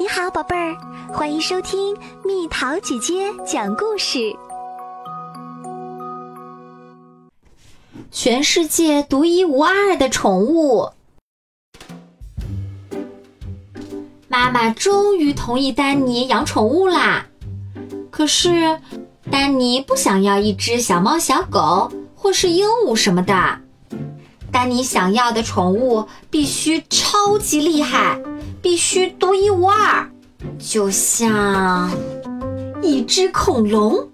你好，宝贝儿，欢迎收听蜜桃姐姐讲故事。全世界独一无二的宠物，妈妈终于同意丹尼养宠物啦。可是，丹尼不想要一只小猫、小狗或是鹦鹉什么的。丹尼想要的宠物必须超级厉害。必须独一无二，就像一只恐龙。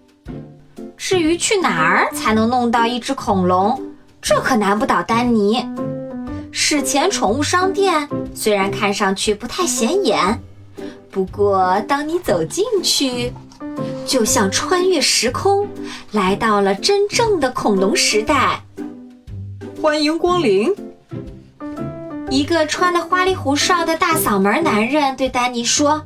至于去哪儿才能弄到一只恐龙，这可难不倒丹尼。史前宠物商店虽然看上去不太显眼，不过当你走进去，就像穿越时空，来到了真正的恐龙时代。欢迎光临。一个穿的花里胡哨的大嗓门男人对丹尼说：“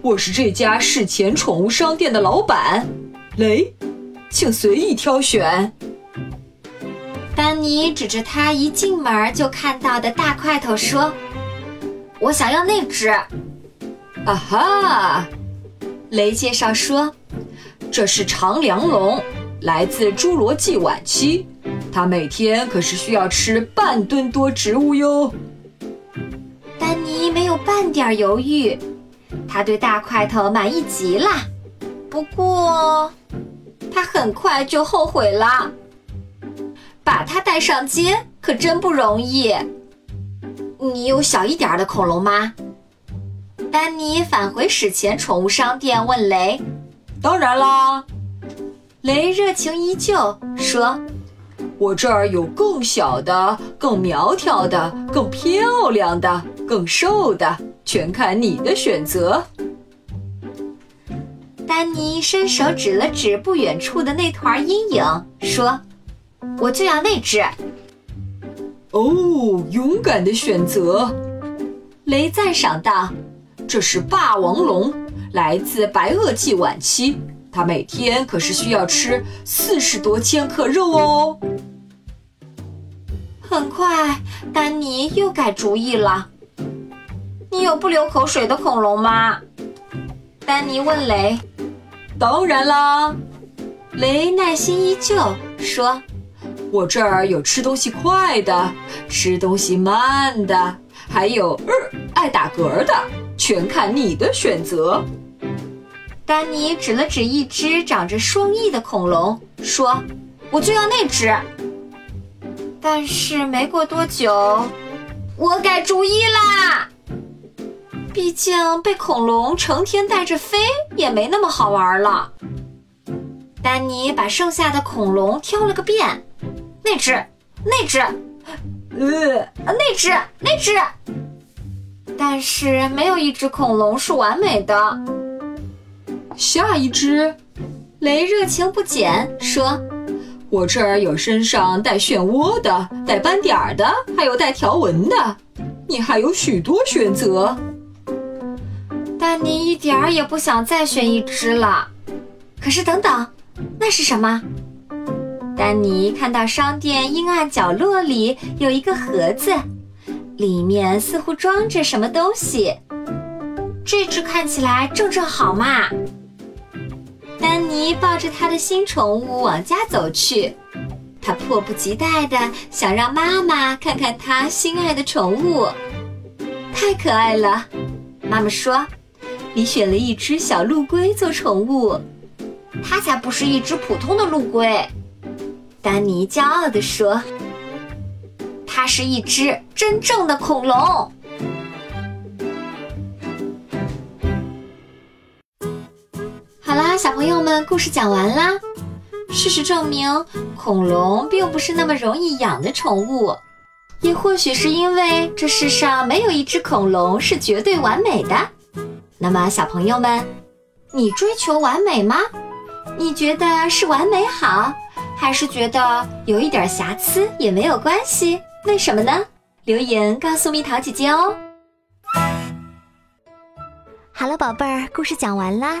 我是这家史前宠物商店的老板，雷，请随意挑选。”丹尼指着他一进门就看到的大块头说：“我想要那只。”啊哈！雷介绍说：“这是长梁龙，来自侏罗纪晚期。”他每天可是需要吃半吨多植物哟。丹尼没有半点犹豫，他对大块头满意极了。不过，他很快就后悔了。把它带上街可真不容易。你有小一点的恐龙吗？丹尼返回史前宠物商店问雷。当然啦，雷热情依旧说。我这儿有更小的、更苗条的、更漂亮的、更瘦的，全看你的选择。丹尼伸手指了指不远处的那团阴影，说：“我就要那只。”哦，勇敢的选择，雷赞赏道：“这是霸王龙，来自白垩纪晚期，它每天可是需要吃四十多千克肉哦。”很快，丹尼又改主意了。你有不流口水的恐龙吗？丹尼问雷。当然啦，雷耐心依旧说：“我这儿有吃东西快的，吃东西慢的，还有呃爱打嗝的，全看你的选择。”丹尼指了指一只长着双翼的恐龙，说：“我就要那只。”但是没过多久，我改主意啦。毕竟被恐龙成天带着飞也没那么好玩了。丹尼把剩下的恐龙挑了个遍，那只，那只，呃，那只，那只。但是没有一只恐龙是完美的。下一只，雷热情不减说。我这儿有身上带漩涡的，带斑点儿的，还有带条纹的，你还有许多选择。丹尼一点儿也不想再选一只了。可是等等，那是什么？丹尼看到商店阴暗角落里有一个盒子，里面似乎装着什么东西。这只看起来正正好嘛。丹尼抱着他的新宠物往家走去，他迫不及待地想让妈妈看看他心爱的宠物，太可爱了。妈妈说：“你选了一只小陆龟做宠物，它才不是一只普通的陆龟。”丹尼骄傲地说：“它是一只真正的恐龙。”小朋友们，故事讲完啦。事实证明，恐龙并不是那么容易养的宠物，也或许是因为这世上没有一只恐龙是绝对完美的。那么，小朋友们，你追求完美吗？你觉得是完美好，还是觉得有一点瑕疵也没有关系？为什么呢？留言告诉蜜桃姐姐哦。好了，宝贝儿，故事讲完啦。